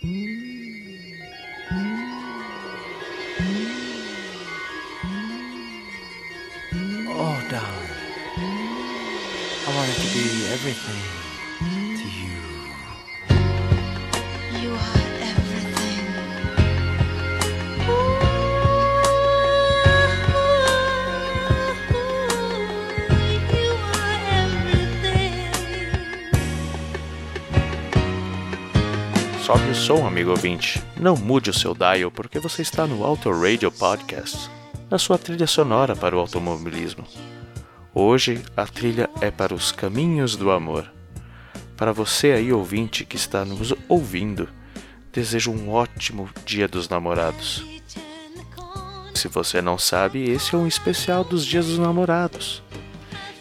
Oh, darling. I wanted to be everything Sobe o som, amigo ouvinte. Não mude o seu dial porque você está no Auto Radio Podcast, na sua trilha sonora para o automobilismo. Hoje a trilha é para os caminhos do amor. Para você aí ouvinte que está nos ouvindo, desejo um ótimo Dia dos Namorados. Se você não sabe, esse é um especial dos Dias dos Namorados.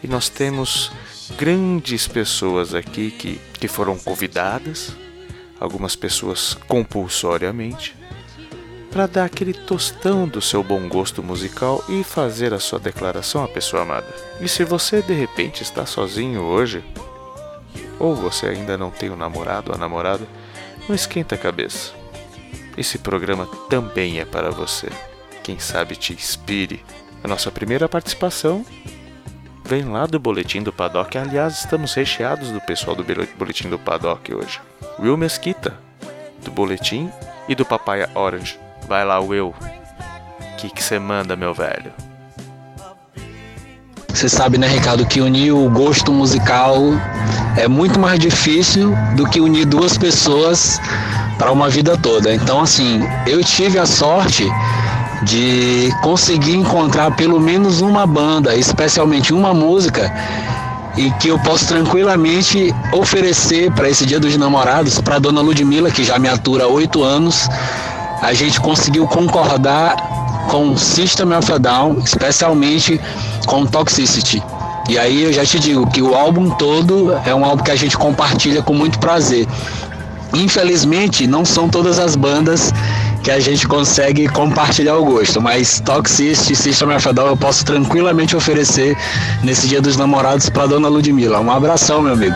E nós temos grandes pessoas aqui que, que foram convidadas, algumas pessoas compulsoriamente, para dar aquele tostão do seu bom gosto musical e fazer a sua declaração à pessoa amada. E se você de repente está sozinho hoje, ou você ainda não tem um namorado ou a namorada, não esquenta a cabeça. Esse programa também é para você. Quem sabe te inspire. A nossa primeira participação vem lá do Boletim do Paddock. Aliás, estamos recheados do pessoal do Boletim do Paddock hoje. Will Mesquita, do Boletim, e do Papaya Orange. Vai lá, Will. O que você manda, meu velho? Você sabe, né, Ricardo, que unir o gosto musical é muito mais difícil do que unir duas pessoas para uma vida toda. Então, assim, eu tive a sorte de conseguir encontrar pelo menos uma banda, especialmente uma música, e que eu posso tranquilamente oferecer para esse Dia dos Namorados para Dona Ludmilla, que já me atura há oito anos. A gente conseguiu concordar com System of a Down, especialmente com Toxicity. E aí eu já te digo que o álbum todo é um álbum que a gente compartilha com muito prazer. Infelizmente, não são todas as bandas que a gente consegue compartilhar o gosto, mas Toxicity e System of eu posso tranquilamente oferecer nesse Dia dos Namorados para Dona Ludmilla. Um abração, meu amigo.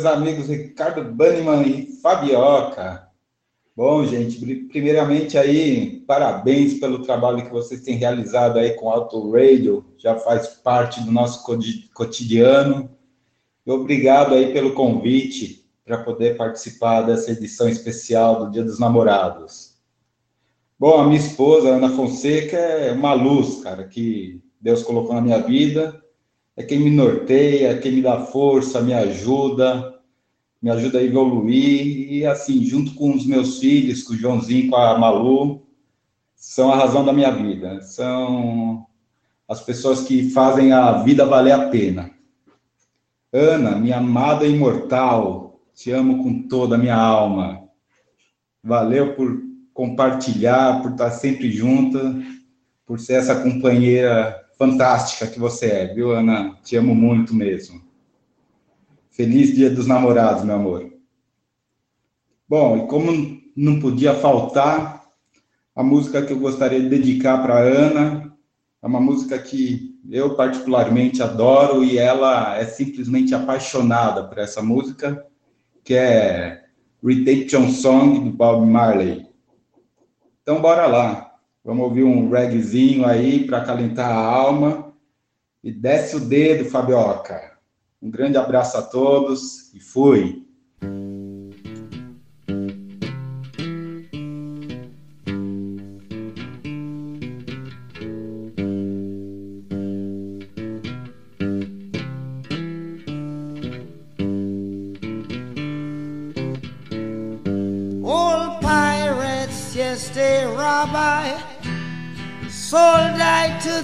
Meus amigos Ricardo Banniman e Fabioca. Bom, gente, pri- primeiramente aí, parabéns pelo trabalho que vocês têm realizado aí com Auto Radio, já faz parte do nosso cotidiano. E obrigado aí pelo convite para poder participar dessa edição especial do Dia dos Namorados. Bom, a minha esposa, Ana Fonseca, é uma luz, cara, que Deus colocou na minha vida é quem me norteia, quem me dá força, me ajuda, me ajuda a evoluir. E assim, junto com os meus filhos, com o Joãozinho, com a Malu, são a razão da minha vida. São as pessoas que fazem a vida valer a pena. Ana, minha amada imortal, te amo com toda a minha alma. Valeu por compartilhar, por estar sempre junta, por ser essa companheira fantástica que você é, viu, Ana? Te amo muito mesmo. Feliz Dia dos Namorados, meu amor. Bom, e como não podia faltar, a música que eu gostaria de dedicar para Ana é uma música que eu particularmente adoro e ela é simplesmente apaixonada por essa música, que é Redemption Song do Bob Marley. Então, bora lá. Vamos ouvir um reggaezinho aí para acalentar a alma. E desce o dedo, Fabioca. Um grande abraço a todos e fui.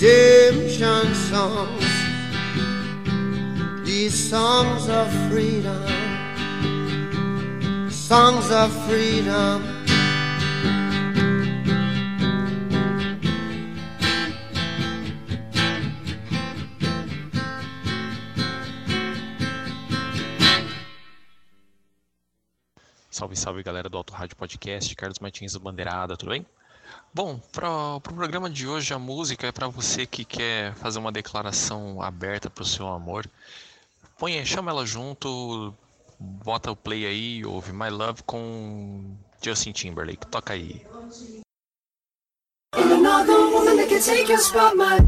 redemption songs. These songs of freedom, songs of freedom. Salve, salve galera do Auto Rádio Podcast, Carlos Martins do Bandeirada, tudo bem? Bom, para o pro programa de hoje, a música é para você que quer fazer uma declaração aberta para o seu amor. Põe, chama ela junto, bota o play aí, ouve My Love com Justin Timberlake. Toca aí. Another woman that can take your spot, my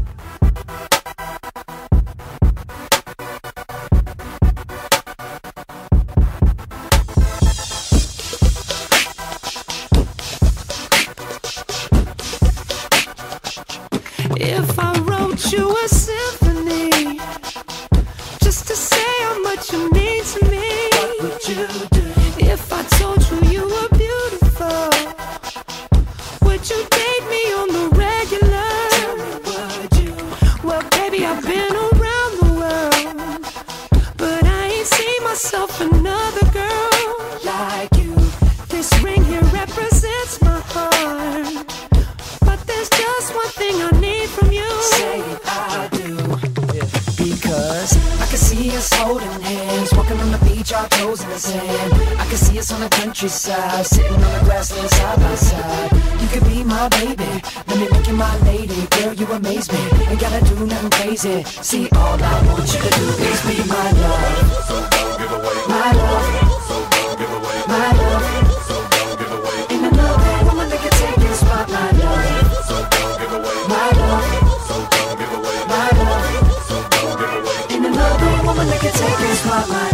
nothing. See, all I want you to do is be my love. So don't give away. My love. So don't give away. My love. So don't give away. Ain't another woman that can take your spot, my love. So don't give away. My love. So don't give away. My love. So don't give away. Ain't another woman that can take your spot,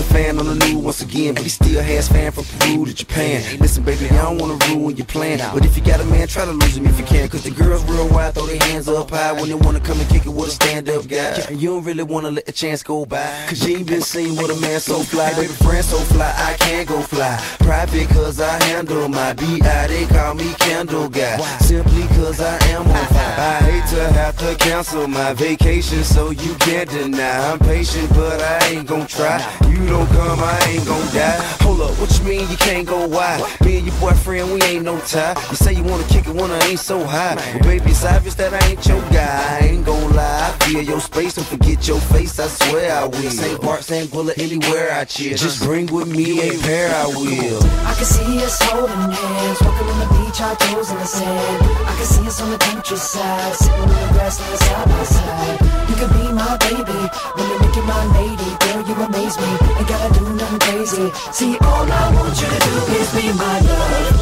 a fan on the new once again, but he still has fans from Peru to Japan. Listen, baby, I don't wanna ruin your plan, but if you got a man, try to lose him if you can. Cause the girls real wild, throw their hands up high when they wanna come and kick it with a stand-up guy. And you don't really wanna let the chance go by, cause you ain't been seen with a man so fly. Baby, friend so fly, I can't go fly. Private cause I handle my B.I. They call me Candle Guy. Simply cause I am on fire. I hate to have to cancel my vacation, so you can't deny. I'm patient, but I ain't gon' try. You don't come, I ain't gon' die. Hold up, what you mean you can't go wide? Me and your boyfriend, we ain't no tie. You say you wanna kick it when I ain't so high. But baby, it's obvious that I ain't your guy. I ain't gon' lie. I feel your space, don't forget your face, I swear I will. Same part, same bullet, anywhere I chill. Just bring with me a pair, I will. I can see us holding hands, walking on the beach, our toes in the sand. I can see us on the countryside, sitting in the grassland side by side. You could be my baby, when you make you my lady, girl, you amaze me. Ain't gotta do nothing crazy. See, all I want you to do is be my love,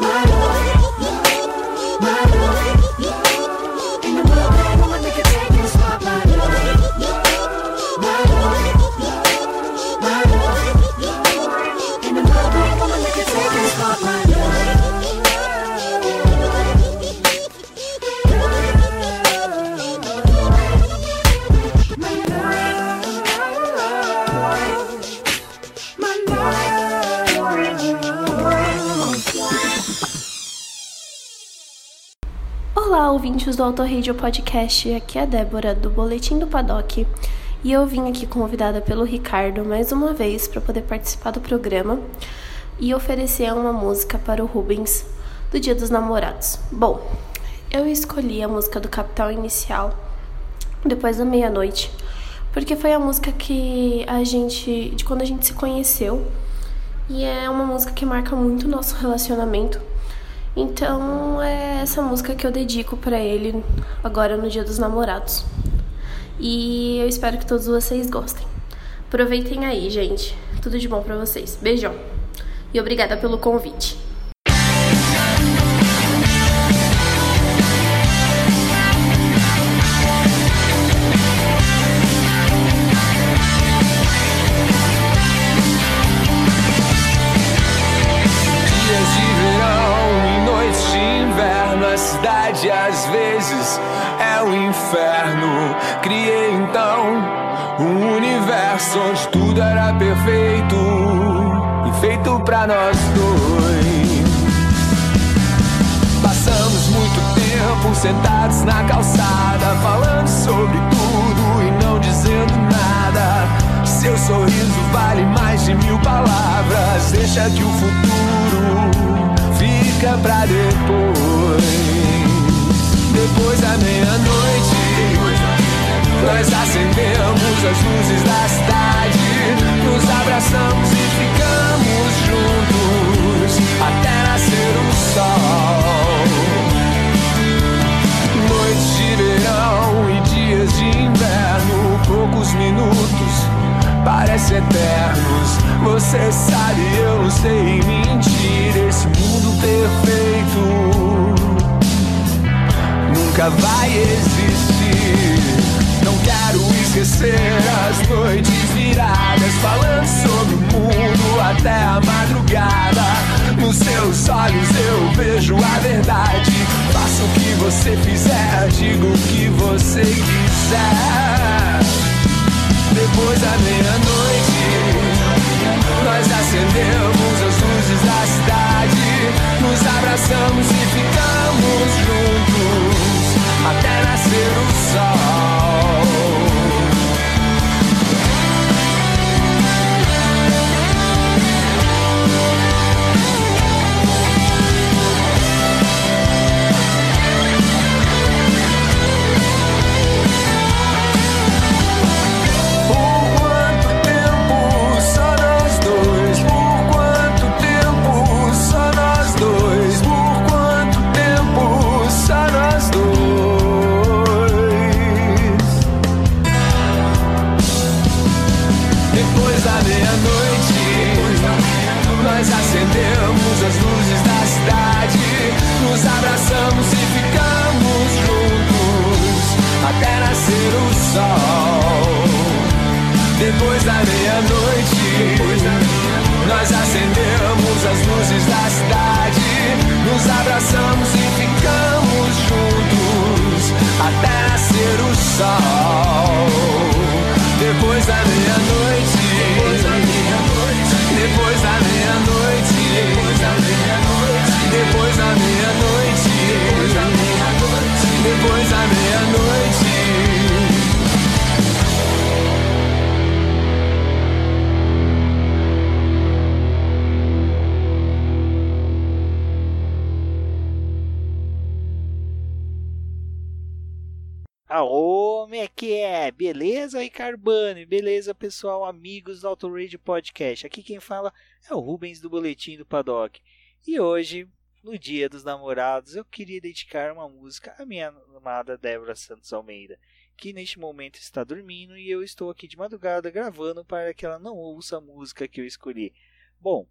my love, ouvintes do Auto Radio Podcast. Aqui é a Débora, do Boletim do Paddock. E eu vim aqui convidada pelo Ricardo mais uma vez para poder participar do programa e oferecer uma música para o Rubens do Dia dos Namorados. Bom, eu escolhi a música do Capital Inicial depois da meia-noite, porque foi a música que a gente, de quando a gente se conheceu, e é uma música que marca muito o nosso relacionamento. Então é essa música que eu dedico para ele agora no Dia dos Namorados. E eu espero que todos vocês gostem. Aproveitem aí, gente. Tudo de bom para vocês. Beijão. E obrigada pelo convite. Nós dois. Passamos muito tempo sentados na calçada, falando sobre tudo e não dizendo nada. Seu sorriso vale mais de mil palavras. Deixa que o futuro fica pra depois. Depois da meia-noite, nós acendemos as luzes da cidade, nos abraçamos e até nascer o sol. Noites de verão e dias de inverno, poucos minutos, parece eternos. Você sabe, eu não sei mentir. Esse mundo perfeito nunca vai existir. Não quero esquecer as noites viradas, falando sobre o mundo até a madrugada. Você fizer, diga o que você quiser. Depois da meia-noite, nós acendemos as luzes da cidade, nos abraçamos e ficamos juntos Beleza, pessoal, amigos do Auto Radio Podcast. Aqui quem fala é o Rubens do Boletim do Paddock. E hoje, no Dia dos Namorados, eu queria dedicar uma música à minha amada Débora Santos Almeida, que neste momento está dormindo e eu estou aqui de madrugada gravando para que ela não ouça a música que eu escolhi. Bom,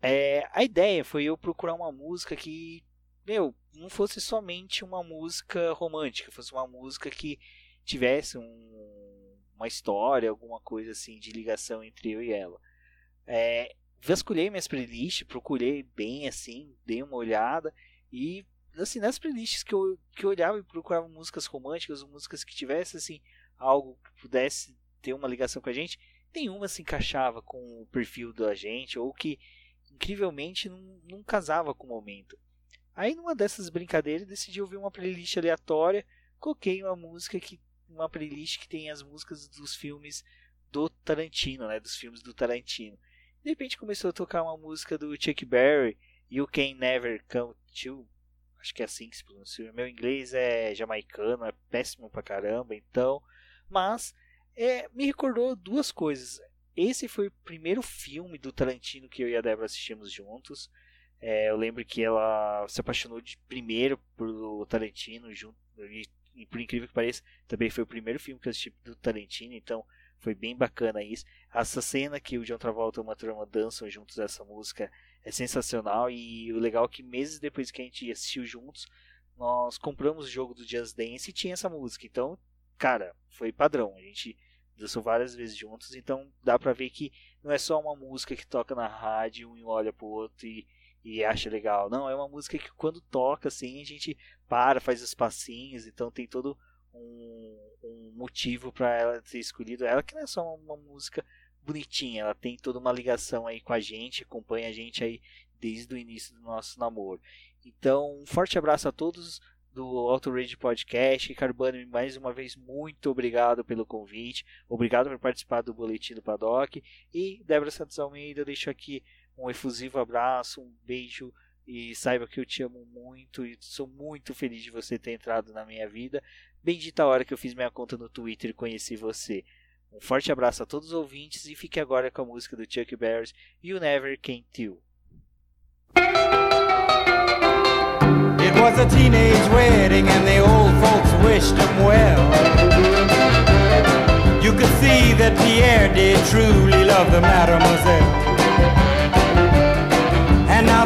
é, a ideia foi eu procurar uma música que, meu, não fosse somente uma música romântica, fosse uma música que tivesse um- uma história, alguma coisa assim de ligação entre eu e ela. É, vasculhei minhas playlists, procurei bem assim, dei uma olhada e assim nas playlists que eu, que eu olhava e procurava músicas românticas, músicas que tivesse assim algo que pudesse ter uma ligação com a gente, nenhuma se encaixava com o perfil da gente ou que incrivelmente não, não casava com o momento. Aí numa dessas brincadeiras decidi ouvir uma playlist aleatória, coloquei uma música que uma playlist que tem as músicas dos filmes do Tarantino, né, dos filmes do Tarantino. De repente começou a tocar uma música do Chuck Berry, You Can Never Come To, acho que é assim que se pronuncia. Meu inglês é jamaicano, é péssimo pra caramba, então, mas é, me recordou duas coisas. Esse foi o primeiro filme do Tarantino que eu e a Débora assistimos juntos. É, eu lembro que ela se apaixonou de primeiro por Tarantino, junto, e, e por incrível que pareça, também foi o primeiro filme que eu assisti do Tarantino, então foi bem bacana isso. Essa cena que o John Travolta e uma turma dançam juntos essa música é sensacional e o legal é que meses depois que a gente assistiu juntos, nós compramos o jogo do Just Dance e tinha essa música. Então, cara, foi padrão. A gente dançou várias vezes juntos, então dá pra ver que não é só uma música que toca na rádio, um olha pro outro e, e acha legal. Não, é uma música que quando toca assim, a gente para, faz os passinhos, então tem todo um, um motivo para ela ter escolhido ela, que não é só uma, uma música bonitinha, ela tem toda uma ligação aí com a gente, acompanha a gente aí desde o início do nosso namoro. Então, um forte abraço a todos do Auto Rage Podcast. Bani, mais uma vez, muito obrigado pelo convite. Obrigado por participar do Boletim do Paddock. E Débora Santos Almeida, eu deixo aqui um efusivo abraço, um beijo e saiba que eu te amo muito e sou muito feliz de você ter entrado na minha vida. Bendita a hora que eu fiz minha conta no Twitter e conheci você. Um forte abraço a todos os ouvintes e fique agora com a música do Chuck Berry, You Never Can Tell. It was a teenage wedding and the old folks wished him well. You could see that Pierre did truly love the mademoiselle.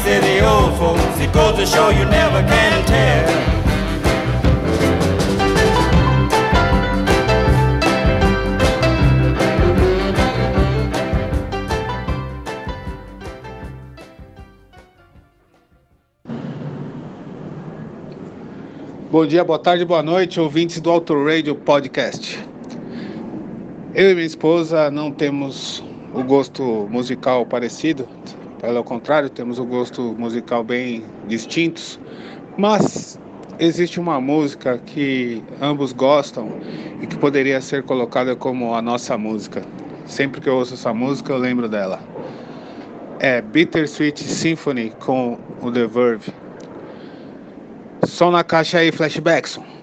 La vie, say the old folks. It goes to show you never can tell. Bom dia, boa tarde, boa noite, ouvintes do Auto Radio Podcast. Eu e minha esposa não temos o gosto musical parecido, pelo contrário, temos o gosto musical bem distintos, mas existe uma música que ambos gostam e que poderia ser colocada como a nossa música. Sempre que eu ouço essa música, eu lembro dela. É Bittersweet Symphony com o The Verve. Som na caixa aí, Flashbackson.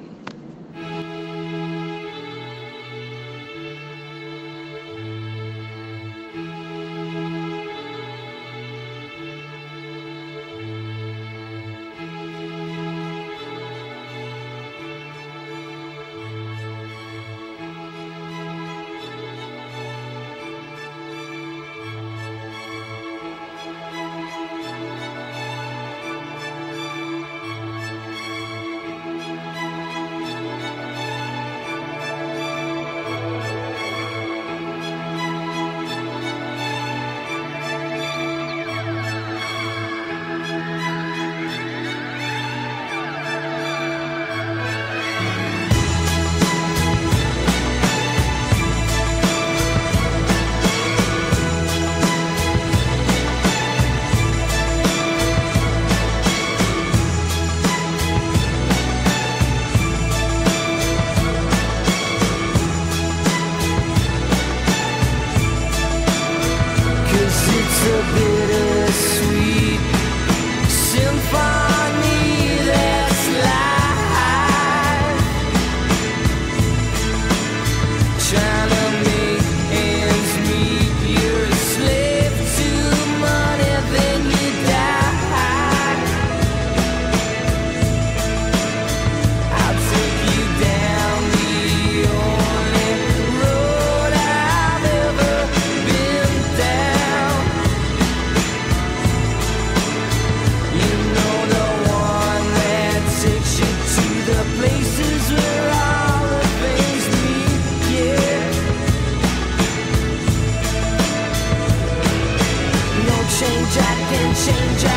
心中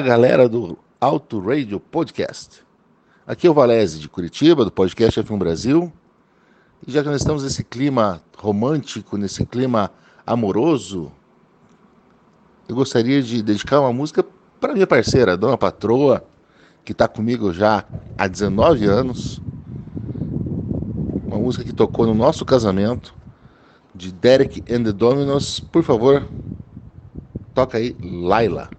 Galera do Auto Radio Podcast. Aqui é o Valese de Curitiba, do podcast F1 Brasil. E já que nós estamos nesse clima romântico, nesse clima amoroso, eu gostaria de dedicar uma música para minha parceira, Dona Patroa, que está comigo já há 19 anos. Uma música que tocou no nosso casamento, de Derek and the Dominos. Por favor, toca aí, Laila.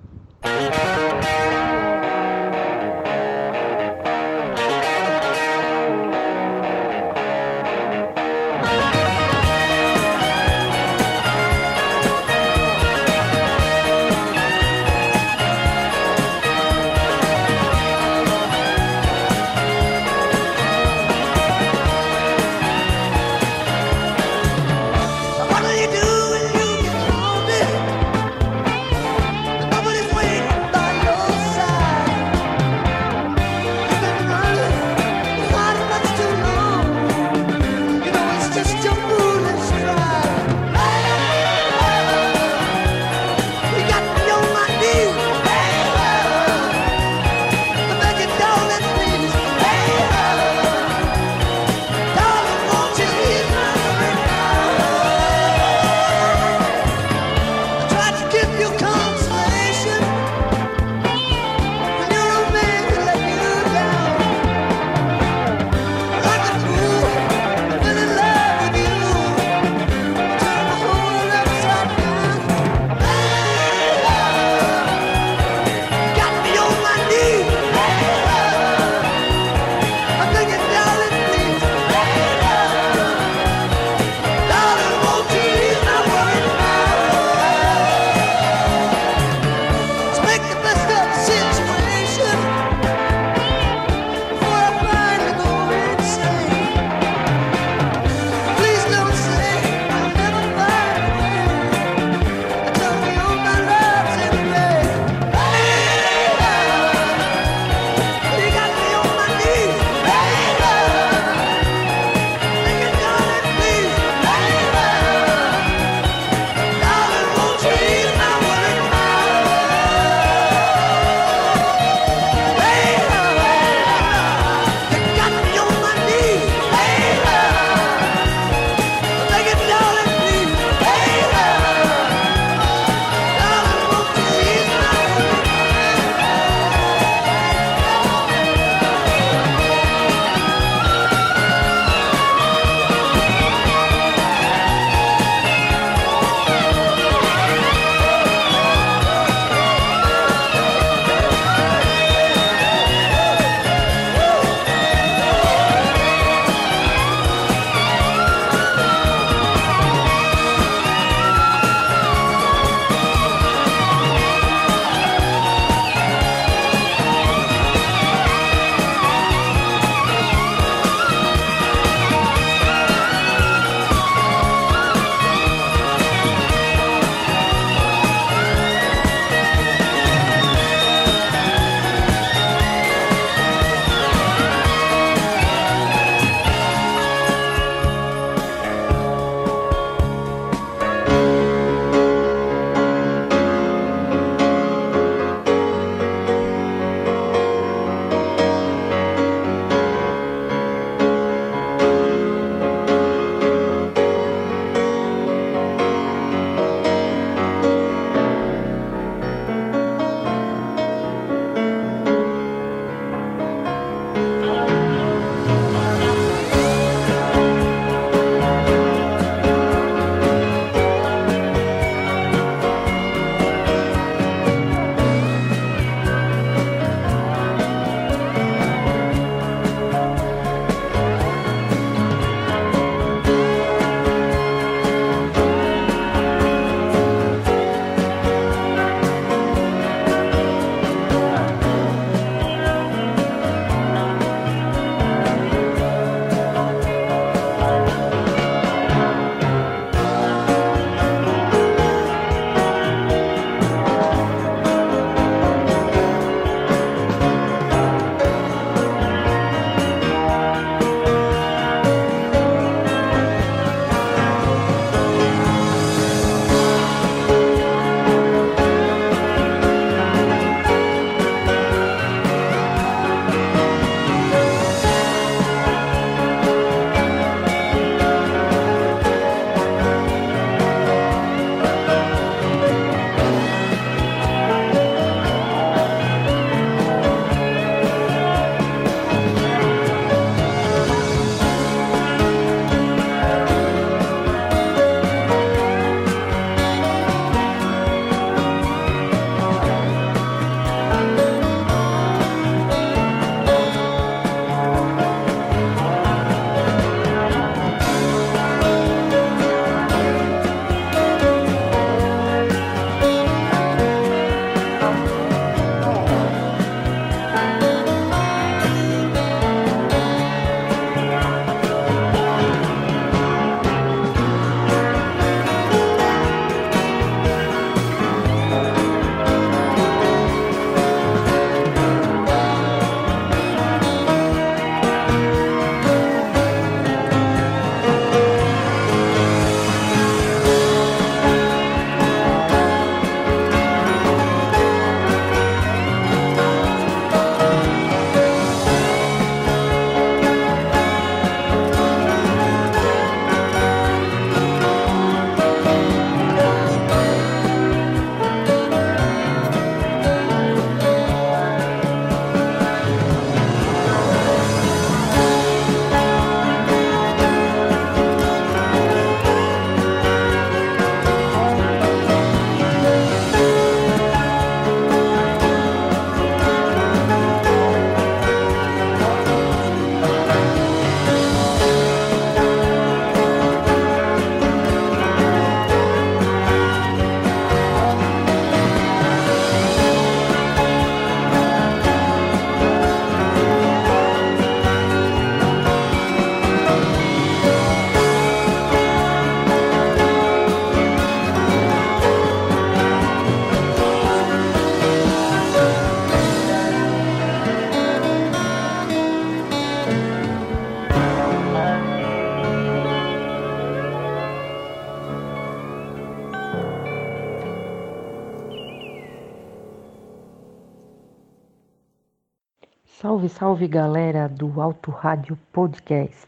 Salve, salve galera do Alto Rádio Podcast.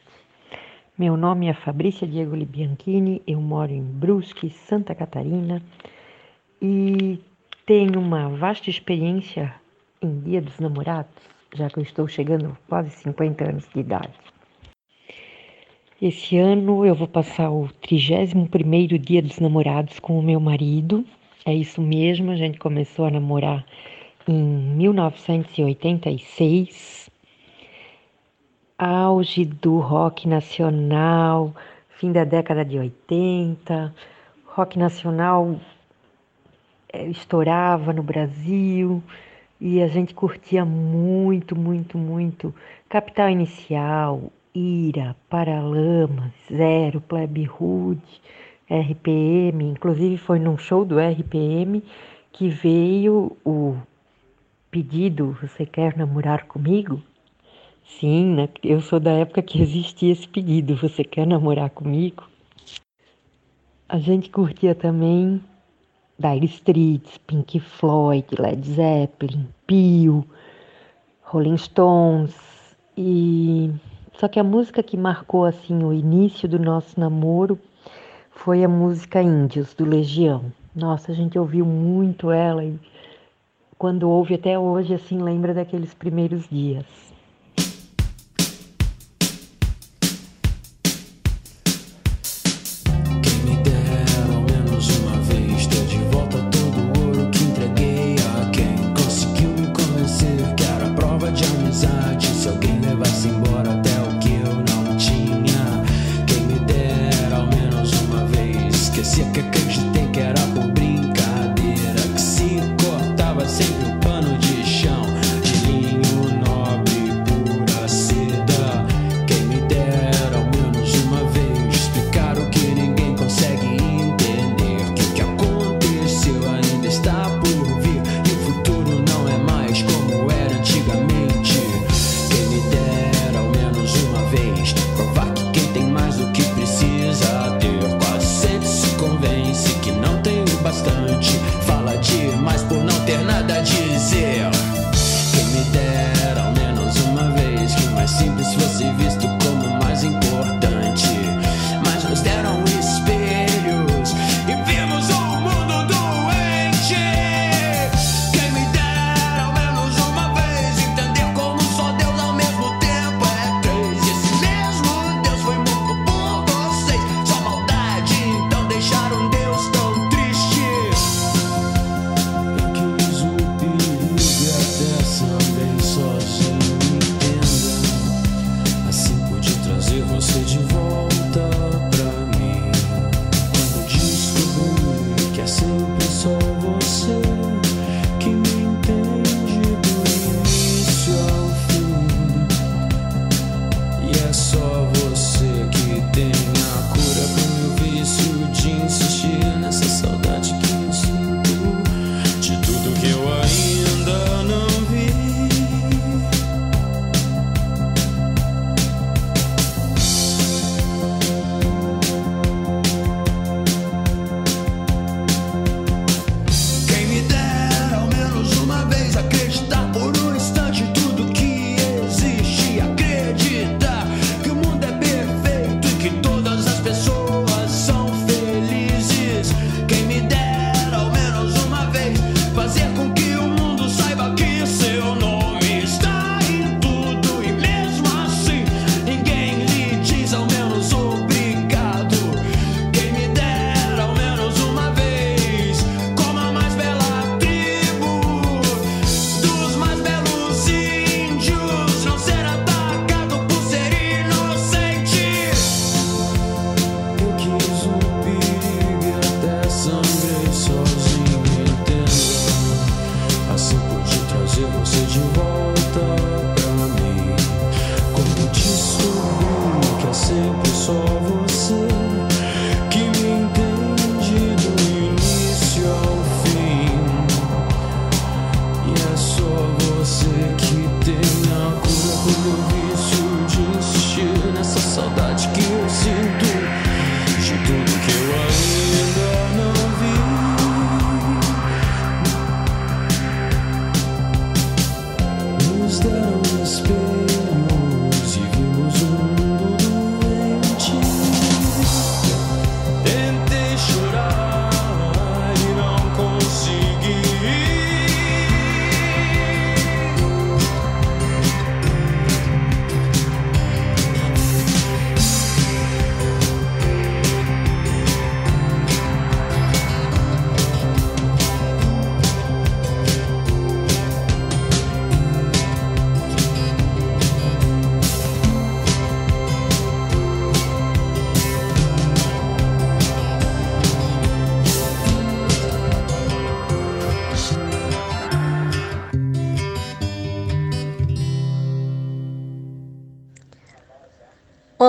Meu nome é Fabrícia Diego Libianchini, eu moro em Brusque, Santa Catarina e tenho uma vasta experiência em Dia dos Namorados, já que eu estou chegando a quase 50 anos de idade. Esse ano eu vou passar o 31º Dia dos Namorados com o meu marido. É isso mesmo, a gente começou a namorar em 1986, auge do rock nacional, fim da década de 80, rock nacional eh, estourava no Brasil e a gente curtia muito, muito, muito. Capital Inicial, Ira, Paralamas, Zero, Plebe Hood, RPM, inclusive foi num show do RPM que veio o pedido Você quer namorar comigo? Sim, né? eu sou da época que existia esse pedido Você quer namorar comigo? A gente curtia também Dire Straits, Pink Floyd, Led Zeppelin, Pio, Rolling Stones e só que a música que marcou assim o início do nosso namoro foi a música Índios do Legião. Nossa, a gente ouviu muito ela e quando ouve até hoje, assim, lembra daqueles primeiros dias.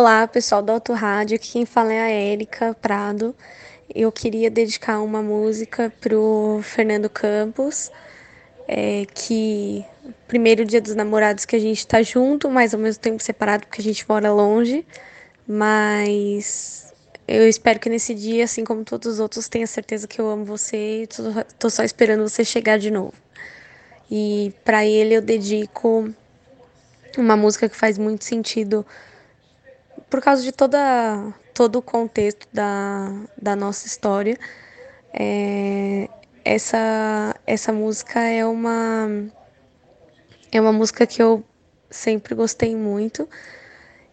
Olá, pessoal do Auto Rádio. Aqui quem fala é a Érica Prado. Eu queria dedicar uma música pro Fernando Campos, é, que primeiro dia dos namorados que a gente tá junto, mas ao mesmo tempo separado porque a gente mora longe. Mas eu espero que nesse dia, assim como todos os outros, tenha certeza que eu amo você e tô só esperando você chegar de novo. E para ele eu dedico uma música que faz muito sentido por causa de toda, todo o contexto da, da nossa história. É, essa, essa música é uma, é uma música que eu sempre gostei muito,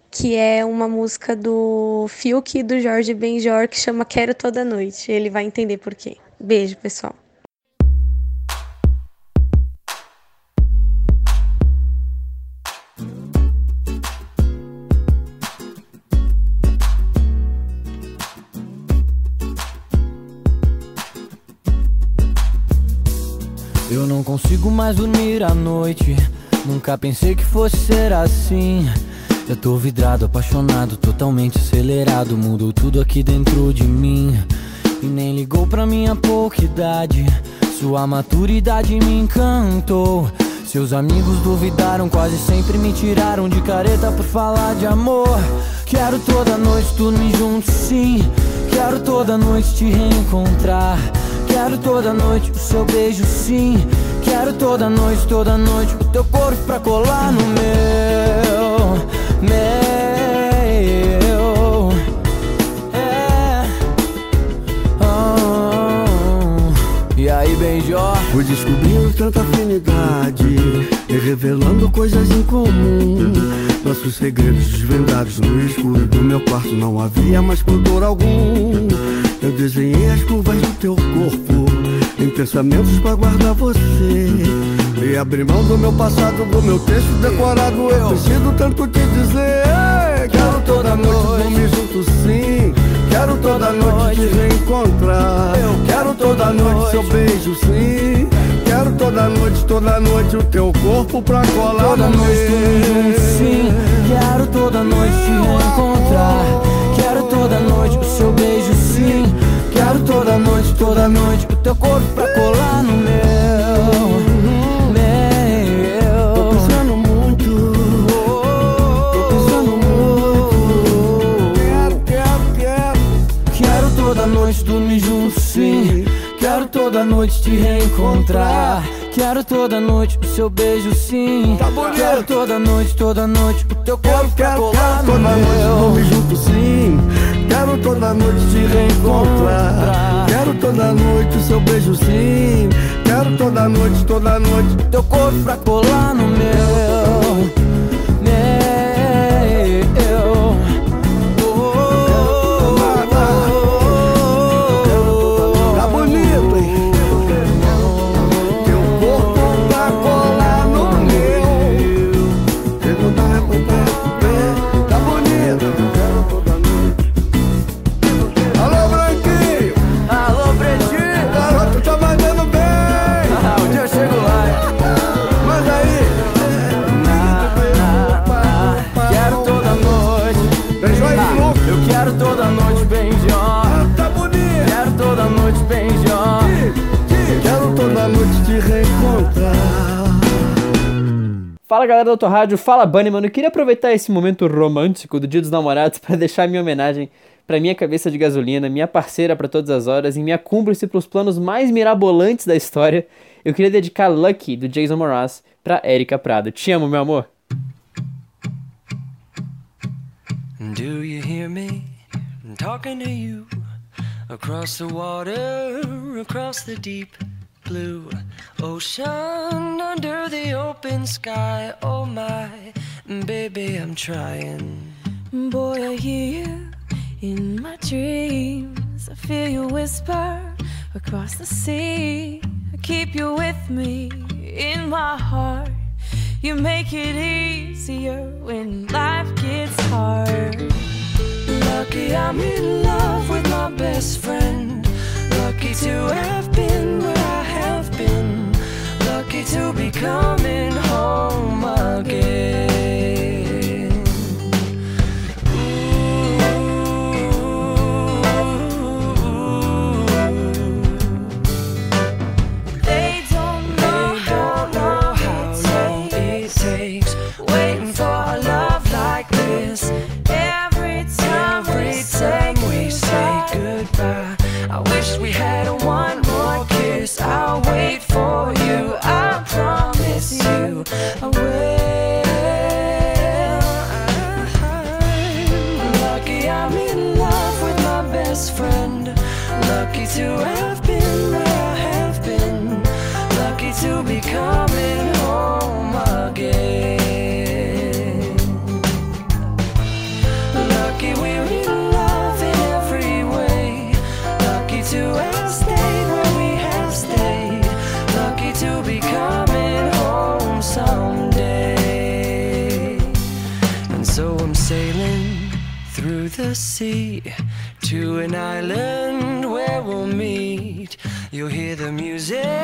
que é uma música do Fiuk e do Jorge Benjor que chama Quero Toda Noite. Ele vai entender por quê. Beijo, pessoal. Consigo mais dormir à noite. Nunca pensei que fosse ser assim. Eu tô vidrado, apaixonado, totalmente acelerado. Mudou tudo aqui dentro de mim. E nem ligou pra minha pouca idade. Sua maturidade me encantou. Seus amigos duvidaram, quase sempre me tiraram de careta por falar de amor. Quero toda noite dormir junto, sim. Quero toda noite te reencontrar. Quero toda noite o seu beijo, sim. Quero toda noite, toda noite o teu corpo pra colar no meu, meu. É. Oh. E aí, Benjó? Fui descobrindo tanta afinidade E revelando coisas em comum Nossos segredos desvendados no escuro do meu quarto Não havia mais pudor algum Eu desenhei as curvas do teu corpo Em pensamentos pra guardar você E abri mão do meu passado, do meu texto decorado Eu preciso tanto te dizer Quero toda noite dormir junto sim Quero toda noite te reencontrar Eu quero toda noite seu beijo sim Quero toda noite, toda noite o teu corpo pra colar Toda no noite meu. sim. Quero toda noite te reencontrar. Quero toda noite o seu beijo, sim. Quero toda noite, toda noite o teu corpo pra colar no meu. Meu. Tô pensando muito Tô pensando muito Quero, quero, quero Quero toda noite dormir junto, sim. Quero toda noite te reencontrar. Quero toda noite o seu beijo, sim. Quero toda noite, toda noite o teu corpo pra Quero, colar quero no toda noite meu. dormir junto sim Quero toda noite te reencontrar Quero toda noite o seu beijo sim Quero toda noite, toda noite Teu corpo pra colar no meu. Fala galera do Autorádio, fala Bunny, mano. Eu queria aproveitar esse momento romântico do Dia dos Namorados para deixar minha homenagem para minha cabeça de gasolina, minha parceira para todas as horas e minha cúmplice para os planos mais mirabolantes da história. Eu queria dedicar Lucky do Jason Mraz para Erika Prado. Te amo, meu amor. Do you hear me talking to you across the water, across the deep blue ocean, under the open sky? Oh my, baby, I'm trying. Boy, I hear you in my dreams. I feel you whisper across the sea. I keep you with me in my heart. You make it easier when life gets hard. Lucky I'm in love with my best friend. Lucky to have been where I have been. Lucky to be coming home again. to have been where I have been, lucky to be coming home again. Lucky we're in love in every way, lucky to have stayed where we have stayed, lucky to be coming home someday. And so I'm sailing through the sea music.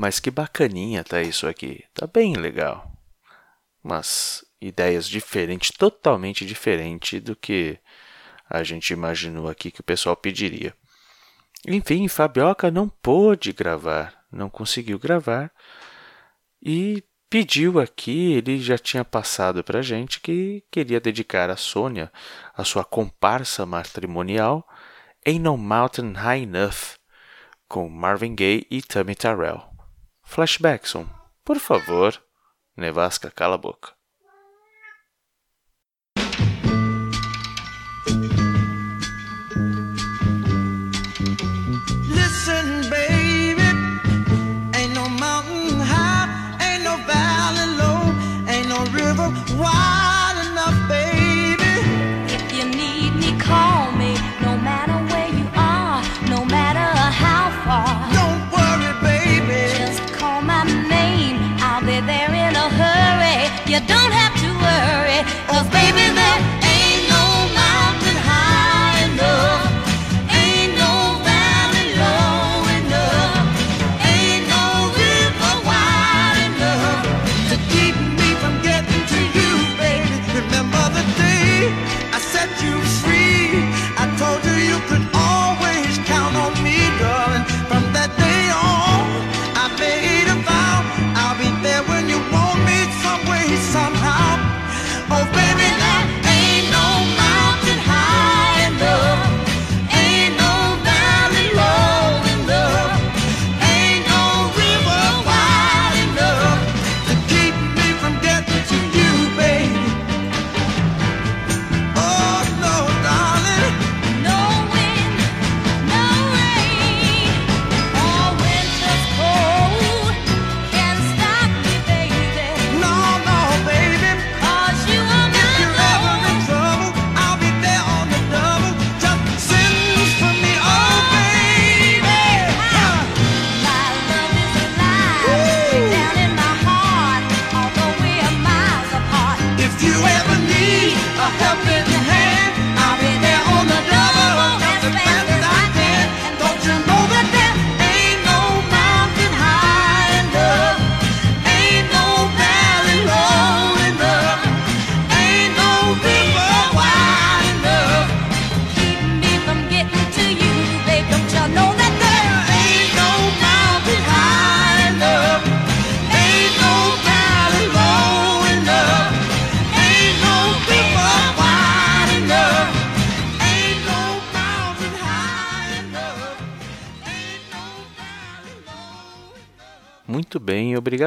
mas que bacaninha tá isso aqui. Tá bem legal. Mas ideias diferentes, totalmente diferente do que a gente imaginou aqui que o pessoal pediria. Enfim, Fabioca não pôde gravar, não conseguiu gravar e pediu aqui, ele já tinha passado para gente que queria dedicar a Sônia, a sua comparsa matrimonial, em No Mountain High Enough, com Marvin Gaye e Tammy Tyrell. Flashbackson, por favor. Nevasca cala a boca.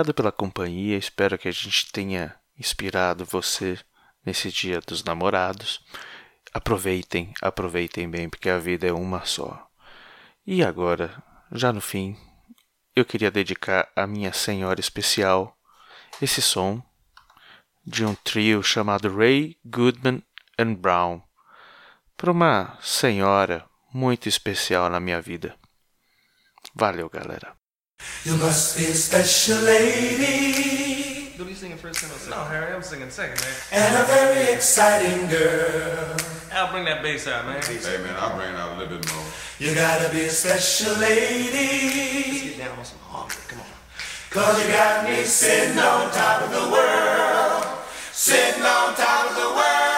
Obrigado pela companhia, espero que a gente tenha inspirado você nesse Dia dos Namorados. Aproveitem, aproveitem bem, porque a vida é uma só. E agora, já no fim, eu queria dedicar à minha senhora especial esse som de um trio chamado Ray Goodman and Brown para uma senhora muito especial na minha vida. Valeu, galera. You must be a special lady. What are you singing first and second? No, Harry, I'm singing second, man. And a very exciting girl. I'll bring that bass out, man. Hey, man, I'll bring it out a little bit more. You gotta be a special lady. Let's get down on some harmony. Come on. Cause you got me sitting on top of the world. Sitting on top of the world.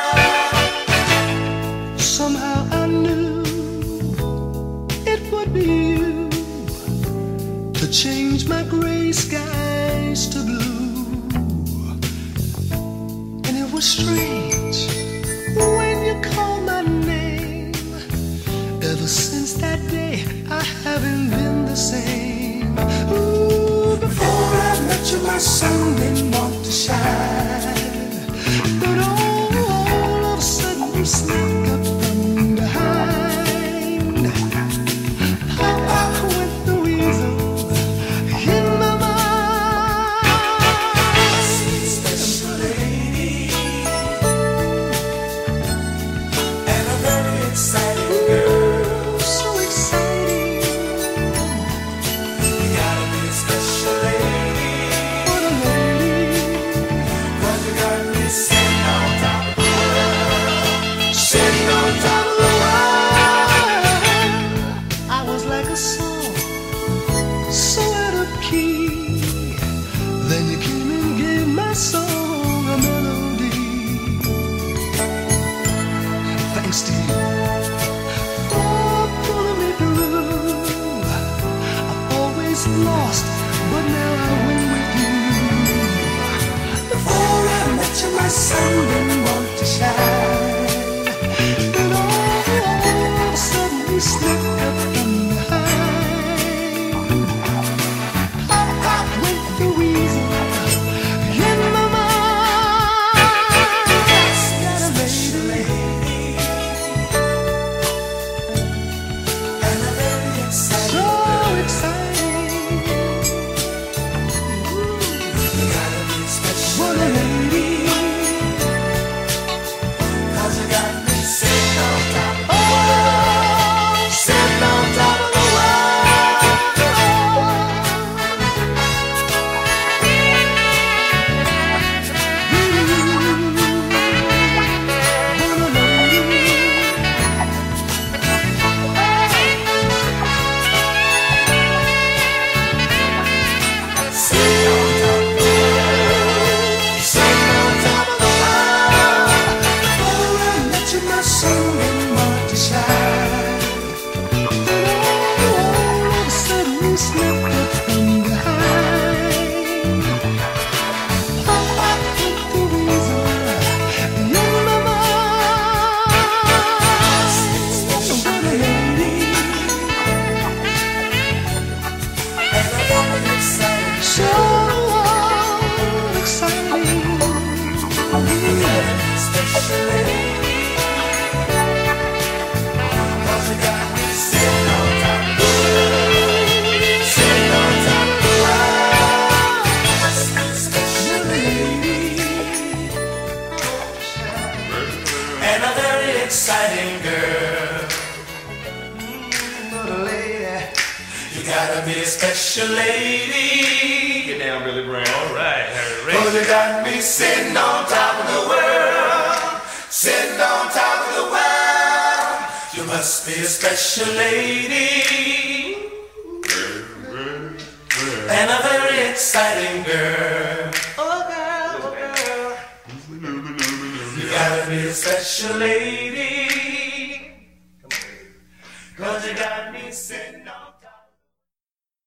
change my gray skies to blue. And it was strange when you called my name. Ever since that day, I haven't been the same. Ooh, before I met you, my sun didn't want to shine. But all, all of a sudden, you